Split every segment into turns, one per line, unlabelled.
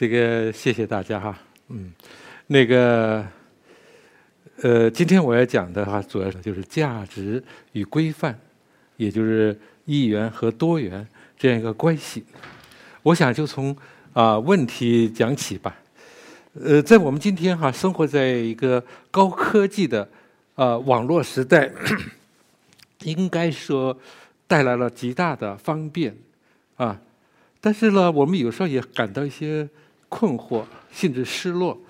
好，这个谢谢大家哈，嗯，那个，呃，今天我要讲的哈，主要就是价值与规范，也就是一元和多元这样一个关系。我想就从啊问题讲起吧。呃，在我们今天哈，生活在一个高科技的啊网络时代，应该说带来了极大的方便啊。但是呢，我们有时候也感到一些困惑，甚至失落。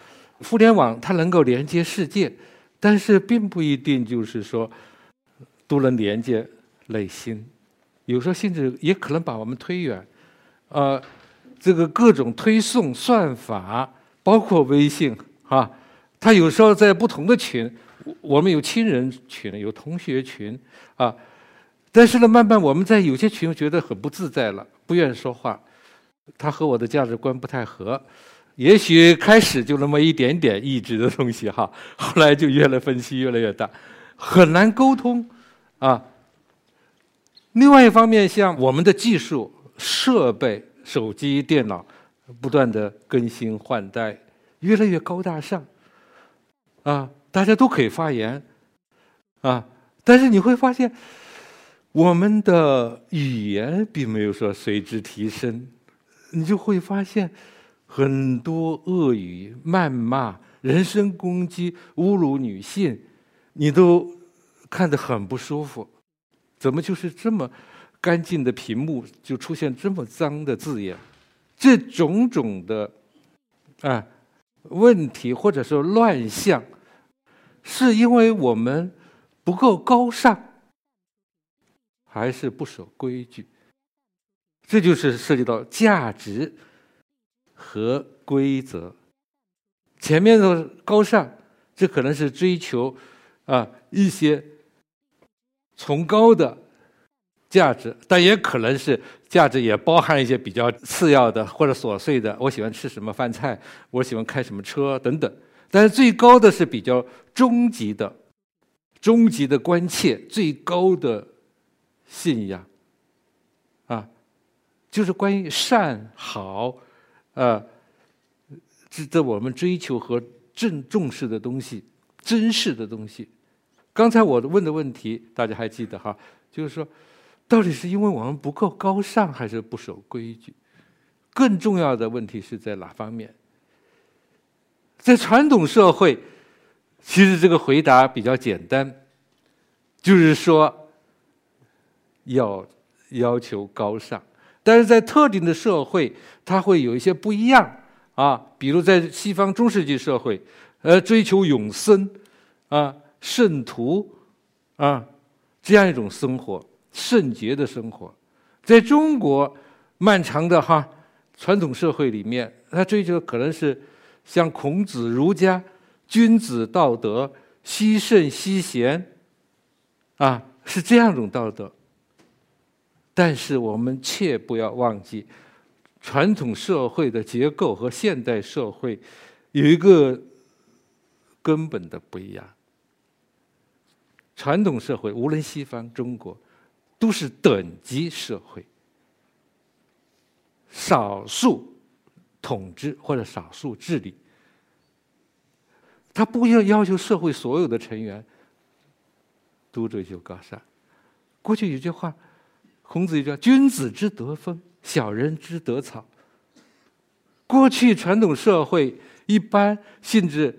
互联网它能够连接世界，但是并不一定就是说都能连接内心。有时候甚至也可能把我们推远。呃，这个各种推送算法，包括微信啊，它有时候在不同的群，我们有亲人群，有同学群啊。但是呢，慢慢我们在有些群觉得很不自在了，不愿意说话。他和我的价值观不太合，也许开始就那么一点点意志的东西哈，后来就越来分析越来越大，很难沟通啊。另外一方面，像我们的技术设备、手机、电脑不断的更新换代，越来越高大上啊，大家都可以发言啊，但是你会发现。我们的语言并没有说随之提升，你就会发现很多恶语、谩骂、人身攻击、侮辱女性，你都看得很不舒服。怎么就是这么干净的屏幕，就出现这么脏的字眼？这种种的啊问题或者说乱象，是因为我们不够高尚。还是不守规矩，这就是涉及到价值和规则。前面的高尚，这可能是追求啊一些崇高的价值，但也可能是价值也包含一些比较次要的或者琐碎的。我喜欢吃什么饭菜，我喜欢开什么车等等。但是最高的是比较终极的、终极的关切，最高的。信仰，就是关于善好，呃，值得我们追求和正重视的东西，珍视的东西。刚才我问的问题，大家还记得哈？就是说，到底是因为我们不够高尚，还是不守规矩？更重要的问题是在哪方面？在传统社会，其实这个回答比较简单，就是说。要要求高尚，但是在特定的社会，它会有一些不一样啊。比如在西方中世纪社会，呃，追求永生啊，圣徒啊，这样一种生活，圣洁的生活。在中国漫长的哈传统社会里面，他追求可能是像孔子、儒家君子道德，惜圣惜贤啊，是这样一种道德。但是我们切不要忘记，传统社会的结构和现代社会有一个根本的不一样。传统社会无论西方、中国，都是等级社会，少数统治或者少数治理，他不要要求社会所有的成员都追求高尚。过去有句话。孔子叫“君子之德风，小人之德草”。过去传统社会一般性质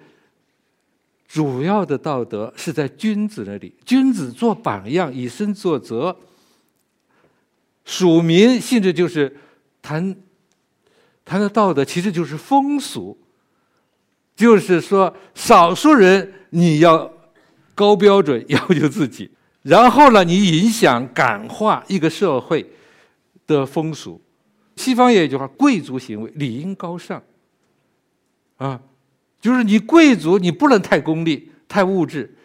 主要的道德是在君子那里，君子做榜样，以身作则。属民性质就是谈谈的道德，其实就是风俗，就是说少数人你要高标准 要求自己。然后呢，你影响感化一个社会的风俗。西方也有一句话：贵族行为理应高尚。啊，就是你贵族，你不能太功利、太物质。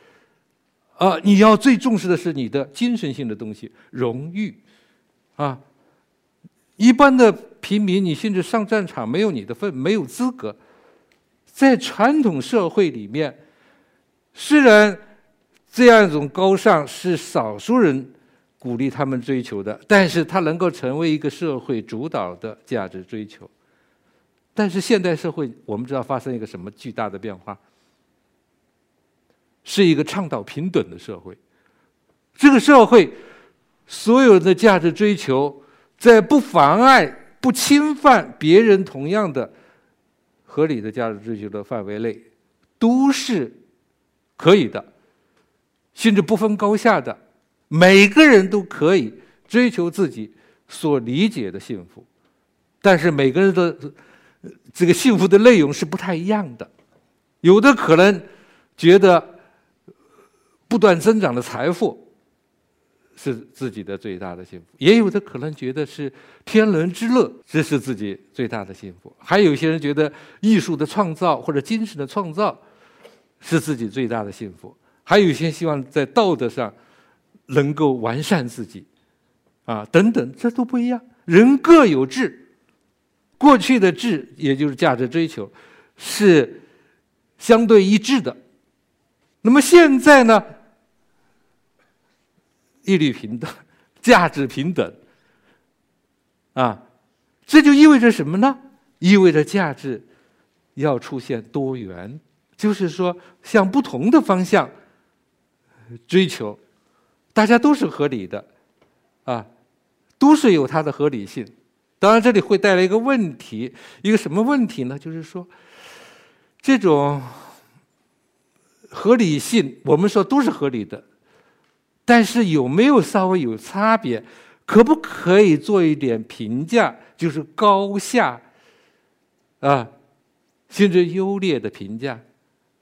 啊，你要最重视的是你的精神性的东西，荣誉。啊，一般的平民，你甚至上战场没有你的份，没有资格。在传统社会里面，虽然。这样一种高尚是少数人鼓励他们追求的，但是它能够成为一个社会主导的价值追求。但是现代社会，我们知道发生一个什么巨大的变化？是一个倡导平等的社会。这个社会所有的价值追求，在不妨碍、不侵犯别人同样的合理的价值追求的范围内，都是可以的，甚至不分高下的，每个人都可以追求自己所理解的幸福。但是每个人的这个幸福的内容是不太一样的，有的可能觉得不断增长的财富是自己的最大的幸福，也有的可能觉得是天伦之乐，这是自己最大的幸福。还有些人觉得艺术的创造或者精神的创造是自己最大的幸福，还有一些希望在道德上能够完善自己，啊，等等，这都不一样，人各有志。过去的志，也就是价值追求，是相对一致的。那么现在呢？一律平等，价值平等，啊，这就意味着什么呢？意味着价值要出现多元，就是说向不同的方向追求，大家都是合理的，啊，都是有它的合理性。当然，这里会带来一个问题，一个什么问题呢？就是说，这种合理性，我们说都是合理的，但是有没有稍微有差别？可不可以做一点评价？就是高下啊，甚至优劣的评价，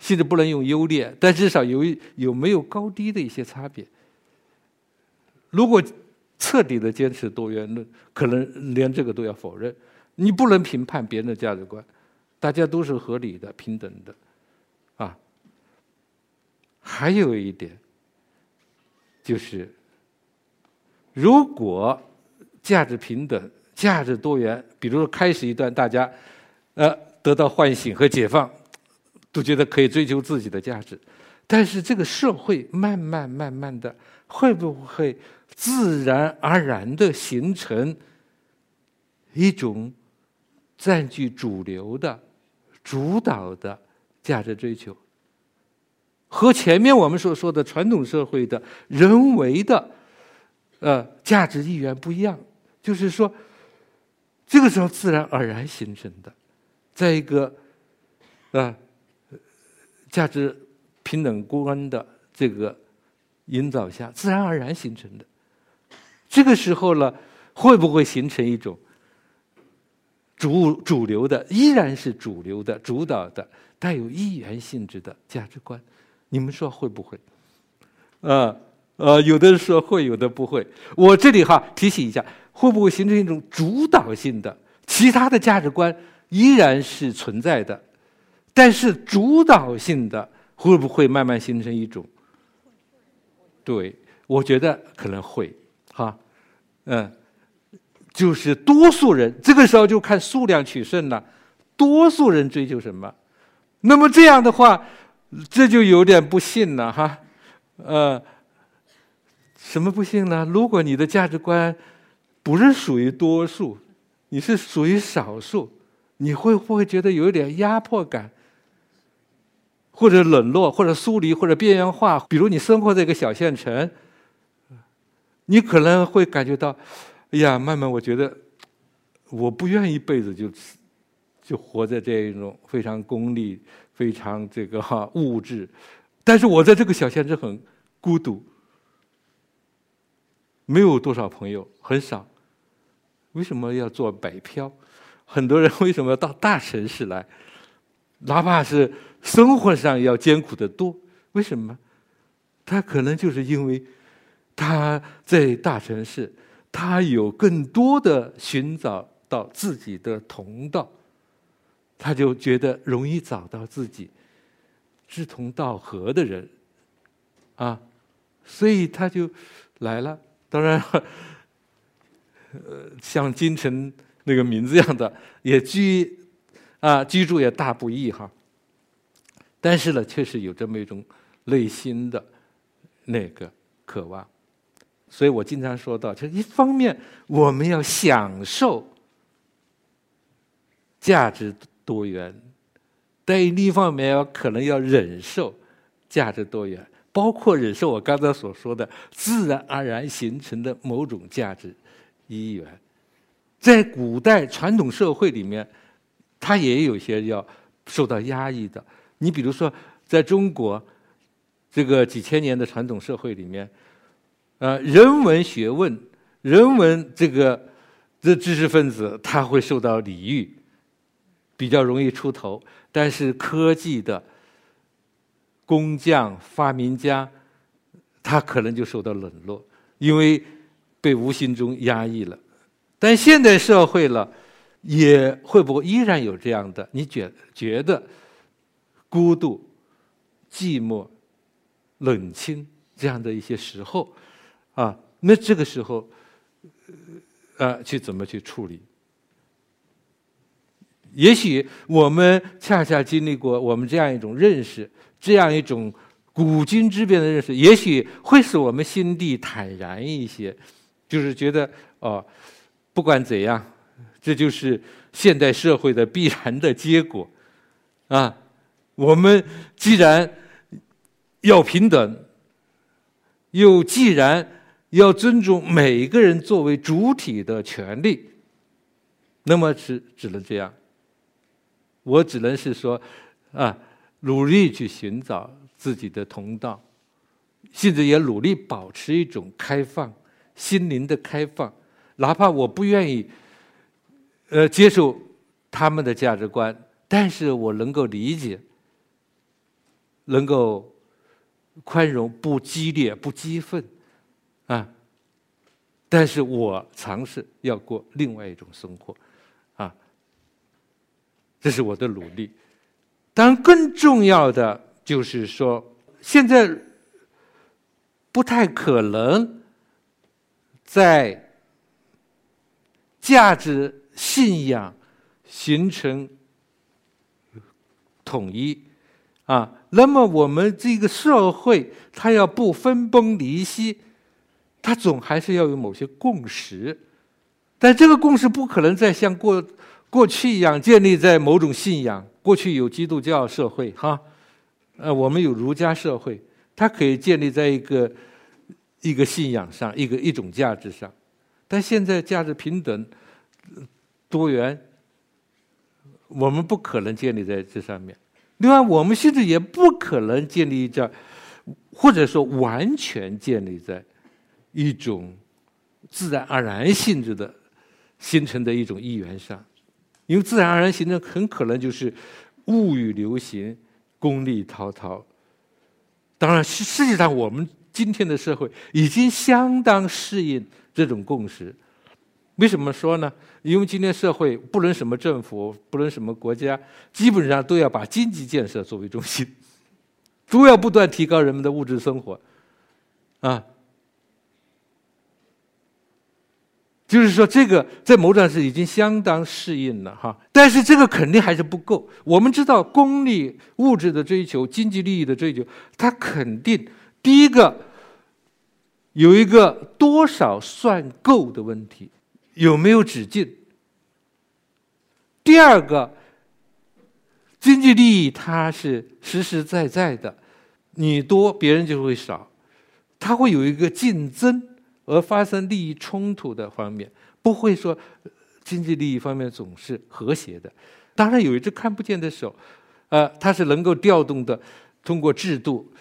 甚至不能用优劣，但至少有有没有高低的一些差别？如果。彻底的坚持多元论，可能连这个都要否认。你不能评判别人的价值观，大家都是合理的、平等的，啊。还有一点，就是如果价值平等、价值多元，比如说开始一段大家呃得到唤醒和解放，都觉得可以追求自己的价值，但是这个社会慢慢慢慢的会不会？自然而然的形成一种占据主流的、主导的价值追求，和前面我们所说的传统社会的人为的呃价值意愿不一样。就是说，这个时候自然而然形成的，在一个啊价值平等观的这个引导下，自然而然形成的。这个时候呢，会不会形成一种主主流的，依然是主流的、主导的、带有一元性质的价值观？你们说会不会？啊呃，有的人说会，有的不会。我这里哈提醒一下，会不会形成一种主导性的？其他的价值观依然是存在的，但是主导性的会不会慢慢形成一种？对，我觉得可能会哈。嗯，就是多数人这个时候就看数量取胜了。多数人追求什么？那么这样的话，这就有点不幸了哈。呃，什么不幸呢？如果你的价值观不是属于多数，你是属于少数，你会不会觉得有点压迫感，或者冷落，或者疏离，或者边缘化？比如你生活在一个小县城。你可能会感觉到，哎呀，慢慢我觉得，我不愿意一辈子就就活在这一种非常功利、非常这个哈物质，但是我在这个小县城很孤独，没有多少朋友，很少。为什么要做北漂？很多人为什么要到大城市来？哪怕是生活上要艰苦的多，为什么？他可能就是因为。他在大城市，他有更多的寻找到自己的同道，他就觉得容易找到自己志同道合的人，啊，所以他就来了。当然，呃，像金城那个名字一样的，也居啊居住也大不易哈。但是呢，确实有这么一种内心的那个渴望。所以我经常说到，就一方面我们要享受价值多元，但另一方面要可能要忍受价值多元，包括忍受我刚才所说的自然而然形成的某种价值一元。在古代传统社会里面，它也有些要受到压抑的。你比如说，在中国这个几千年的传统社会里面，呃，人文学问、人文这个的知识分子，他会受到礼遇，比较容易出头；但是科技的工匠、发明家，他可能就受到冷落，因为被无形中压抑了。但现代社会了，也会不会依然有这样的？你觉觉得孤独、寂寞、冷清这样的一些时候啊？那这个时候，呃，去怎么去处理？也许我们恰恰经历过我们这样一种认识，这样一种古今之变的认识，也许会使我们心地坦然一些，就是觉得哦。不管怎样，这就是现代社会的必然的结果，啊！我们既然要平等，又既然要尊重每一个人作为主体的权利，那么只只能这样。我只能是说，啊，努力去寻找自己的同道，甚至也努力保持一种开放心灵的开放。哪怕我不愿意，呃，接受他们的价值观，但是我能够理解，能够宽容，不激烈，不激愤，啊，但是我尝试要过另外一种生活，啊，这是我的努力。当然，更重要的就是说，现在不太可能在。价值信仰形成统一啊，那么我们这个社会它要不分崩离析，它总还是要有某些共识，但这个共识不可能再像过过去一样建立在某种信仰。过去有基督教社会哈，呃，我们有儒家社会，它可以建立在一个一个信仰上，一个一种价值上。但现在价值平等、多元，我们不可能建立在这上面。另外，我们现在也不可能建立在，或者说完全建立在一种自然而然性质的形成的一种意愿上，因为自然而然形成很可能就是物欲流行、功利滔滔。当然，实实际上我们今天的社会已经相当适应。这种共识，为什么说呢？因为今天社会不论什么政府，不论什么国家，基本上都要把经济建设作为中心，都要不断提高人们的物质生活，啊，就是说这个在某种上已经相当适应了哈。但是这个肯定还是不够。我们知道，功利物质的追求、经济利益的追求，它肯定第一个。有一个多少算够的问题，有没有止境？第二个，经济利益它是实实在在的，你多别人就会少，它会有一个竞争而发生利益冲突的方面，不会说经济利益方面总是和谐的。当然有一只看不见的手，呃，它是能够调动的，通过制度，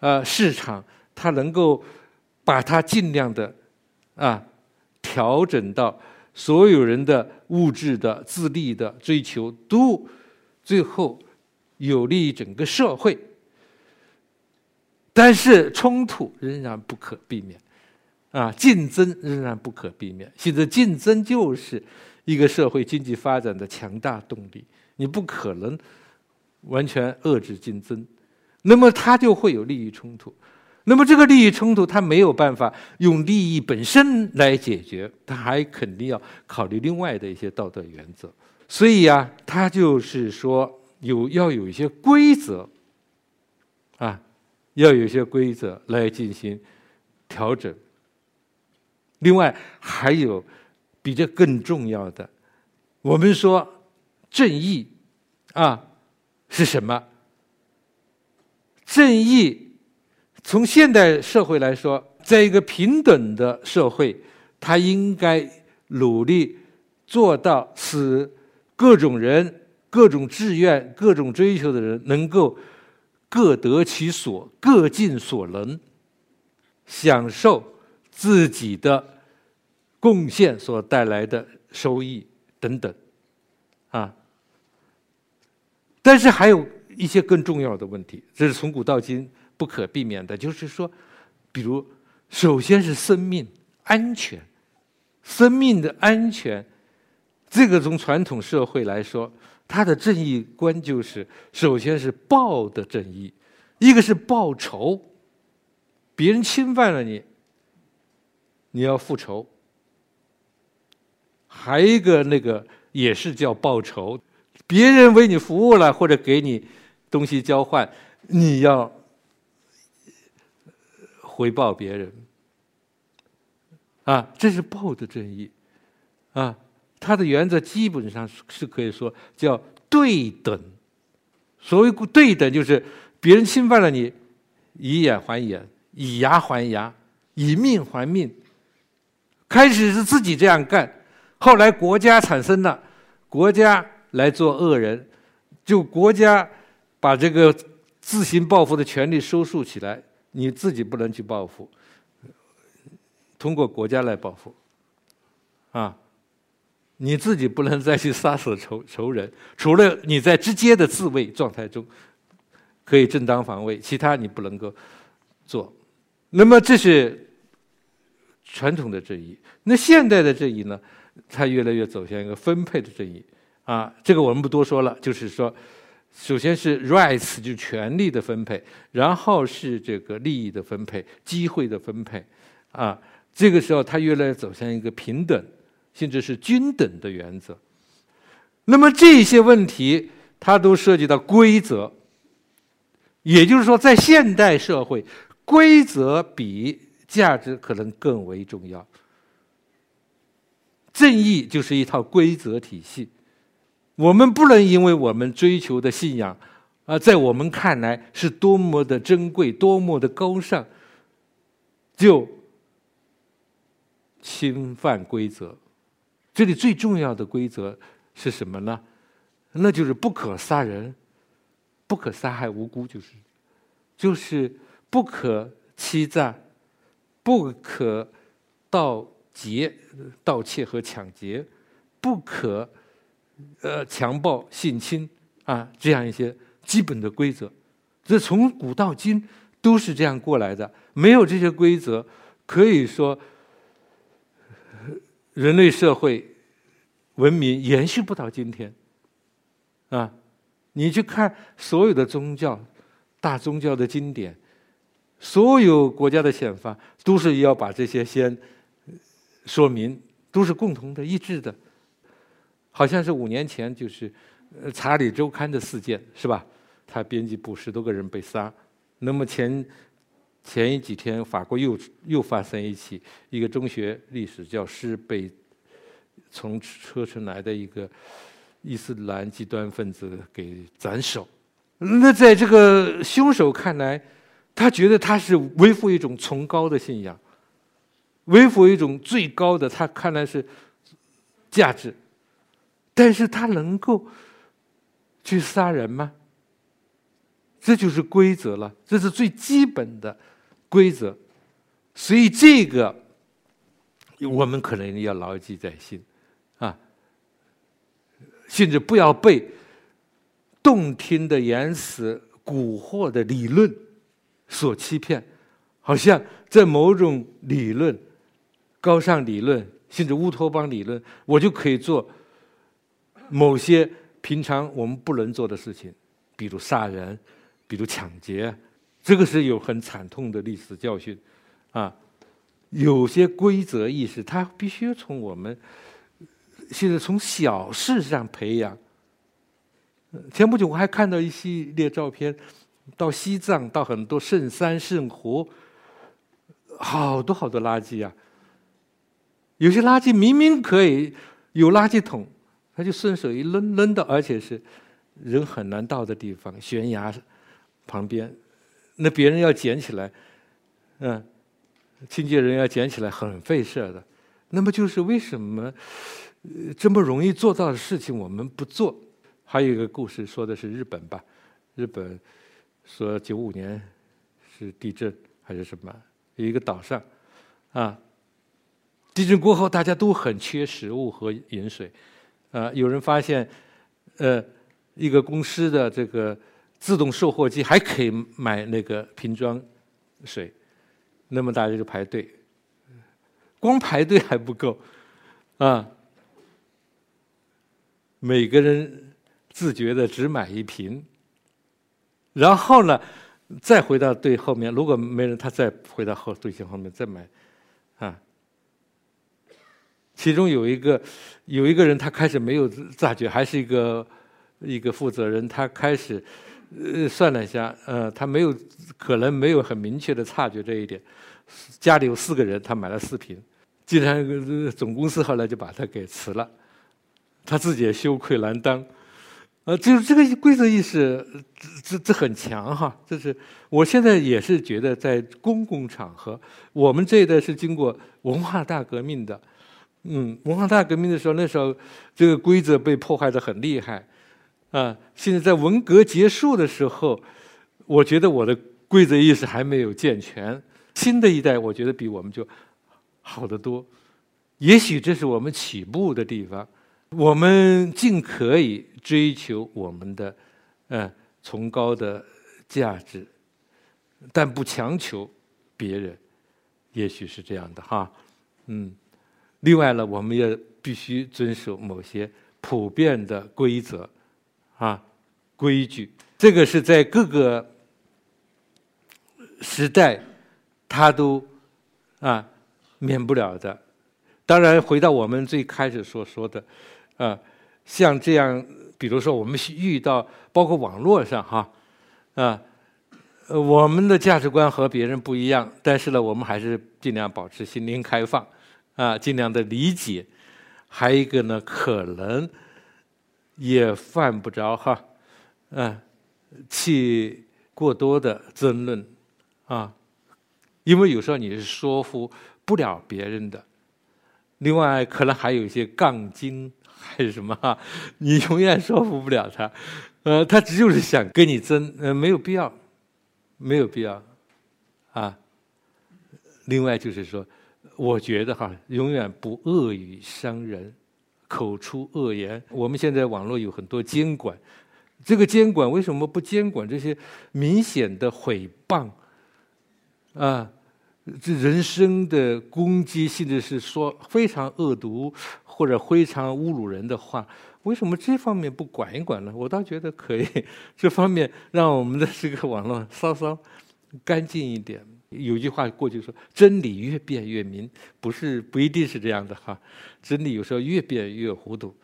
呃，市场，它能够。把它尽量的啊调整到所有人的物质的自立的追求都最后有利于整个社会，但是冲突仍然不可避免，啊，竞争仍然不可避免。现在竞争就是一个社会经济发展的强大动力，你不可能完全遏制竞争，那么它就会有利益冲突。那么这个利益冲突，他没有办法用利益本身来解决，他还肯定要考虑另外的一些道德原则。所以呀，他就是说有要有一些规则，啊，要有一些规则来进行调整。另外还有比这更重要的，我们说正义啊，是什么？正义，从现代社会来说，在一个平等的社会，他应该努力做到使各种人、各种志愿、各种追求的人能够各得其所、各尽所能，享受自己的贡献所带来的收益等等，啊。但是还有。一些更重要的问题，这是从古到今不可避免的。就是说，比如，首先是生命安全，生命的安全，这个从传统社会来说，它的正义观就是：首先是报的正义，一个是报仇，别人侵犯了你，你要复仇；还一个那个也是叫报仇，别人为你服务了或者给你。东西交换，你要回报别人啊，这是报的正义啊。它的原则基本上是可以说叫对等。所谓对等，就是别人侵犯了你，以眼还眼，以牙还牙，以命还命。开始是自己这样干，后来国家产生了，国家来做恶人，就国家。把这个自行报复的权利收束起来，你自己不能去报复，通过国家来报复，啊，你自己不能再去杀死仇仇人，除了你在直接的自卫状态中可以正当防卫，其他你不能够做。那么这是传统的正义，那现代的正义呢？它越来越走向一个分配的正义啊，这个我们不多说了，就是说。首先是 rights 就权利的分配，然后是这个利益的分配、机会的分配，啊，这个时候它越来越走向一个平等，甚至是均等的原则。那么这些问题，它都涉及到规则，也就是说，在现代社会，规则比价值可能更为重要。正义就是一套规则体系。我们不能因为我们追求的信仰，啊，在我们看来是多么的珍贵、多么的高尚，就侵犯规则。这里最重要的规则是什么呢？那就是不可杀人，不可杀害无辜，就是就是不可欺诈，不可盗劫、盗窃和抢劫，不可。呃，强暴、性侵啊，这样一些基本的规则，这从古到今都是这样过来的。没有这些规则，可以说人类社会文明延续不到今天。啊，你去看所有的宗教、大宗教的经典，所有国家的宪法，都是要把这些先说明，都是共同的、一致的。好像是五年前，就是《查理周刊》的事件，是吧？他编辑部十多个人被杀。那么前前几天，法国又又发生一起，一个中学历史教师被从车臣来的一个伊斯兰极端分子给斩首。那在这个凶手看来，他觉得他是维护一种崇高的信仰，维护一种最高的，他看来是价值。但是他能够去杀人吗？这就是规则了，这是最基本的规则。所以这个我们可能要牢记在心啊，甚至不要被动听的言辞、蛊惑的理论所欺骗，好像在某种理论、高尚理论，甚至乌托邦理论，我就可以做。某些平常我们不能做的事情，比如杀人，比如抢劫，这个是有很惨痛的历史教训，啊，有些规则意识，它必须从我们现在从小事上培养。前不久我还看到一系列照片，到西藏，到很多圣山圣湖，好多好多垃圾啊！有些垃圾明明可以有垃圾桶。他就顺手一扔，扔到，而且是人很难到的地方，悬崖旁边，那别人要捡起来，嗯，清洁人要捡起来很费事的。那么就是为什么这么容易做到的事情我们不做？还有一个故事说的是日本吧，日本说九五年是地震还是什么？一个岛上啊，地震过后大家都很缺食物和饮水啊，有人发现呃一个公司的这个自动售货机还可以买那个瓶装水，那么大家就排队。光排队还不够，啊！每个人自觉的只买一瓶，然后呢，再回到队后面。如果没人，他再回到后队形后面再买，啊！其中有一个有一个人，他开始没有察觉，还是一个一个负责人，他开始呃算了一下，呃，他没有可能没有很明确的察觉这一点。家里有四个人，他买了四瓶。竟然总公司后来就把他给辞了，他自己也羞愧难当，呃，就是这个规则意识，这这这很强哈。这是我现在也是觉得，在公共场合，我们这一代是经过文化大革命的，嗯，文化大革命的时候，那时候这个规则被破坏的很厉害，啊，现在在文革结束的时候，我觉得我的规则意识还没有健全，新的一代，我觉得比我们就。好得多，也许这是我们起步的地方。我们尽可以追求我们的，嗯，崇高的价值，但不强求别人。也许是这样的哈，嗯。另外呢，我们也必须遵守某些普遍的规则，啊，规矩。这个是在各个时代，它都啊。免不了的，当然回到我们最开始所说的，啊，像这样，比如说我们遇到，包括网络上哈，啊，我们的价值观和别人不一样，但是呢，我们还是尽量保持心灵开放，啊，尽量的理解。还有一个呢，可能也犯不着哈，嗯，去过多的争论，啊，因为有时候你是说服。不了别人的，另外可能还有一些杠精还是什么哈，你永远说服不了他，呃，他就是想跟你争，呃，没有必要，没有必要，啊。另外就是说，我觉得哈，永远不恶语伤人，口出恶言。我们现在网络有很多监管，这个监管为什么不监管这些明显的诽谤啊？这人生的攻击，甚至是说非常恶毒或者非常侮辱人的话，为什么这方面不管一管呢？我倒觉得可以，这方面让我们的这个网络稍稍干净一点。有句话过去说：“真理越辩越明”，不是不一定是这样的哈。真理有时候越辩越糊涂。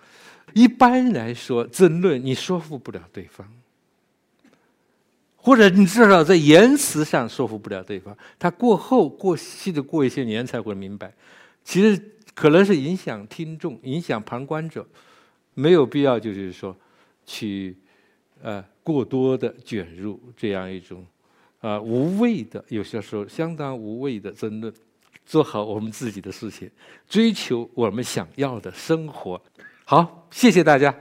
一般来说，争论你说服不了对方。或者你至少在言辞上说服不了对方，他过后过细的过一些年才会明白，其实可能是影响听众、影响旁观者，没有必要就是说去呃过多的卷入这样一种啊无谓的，有些时候相当无谓的争论，做好我们自己的事情，追求我们想要的生活。好，谢谢大家。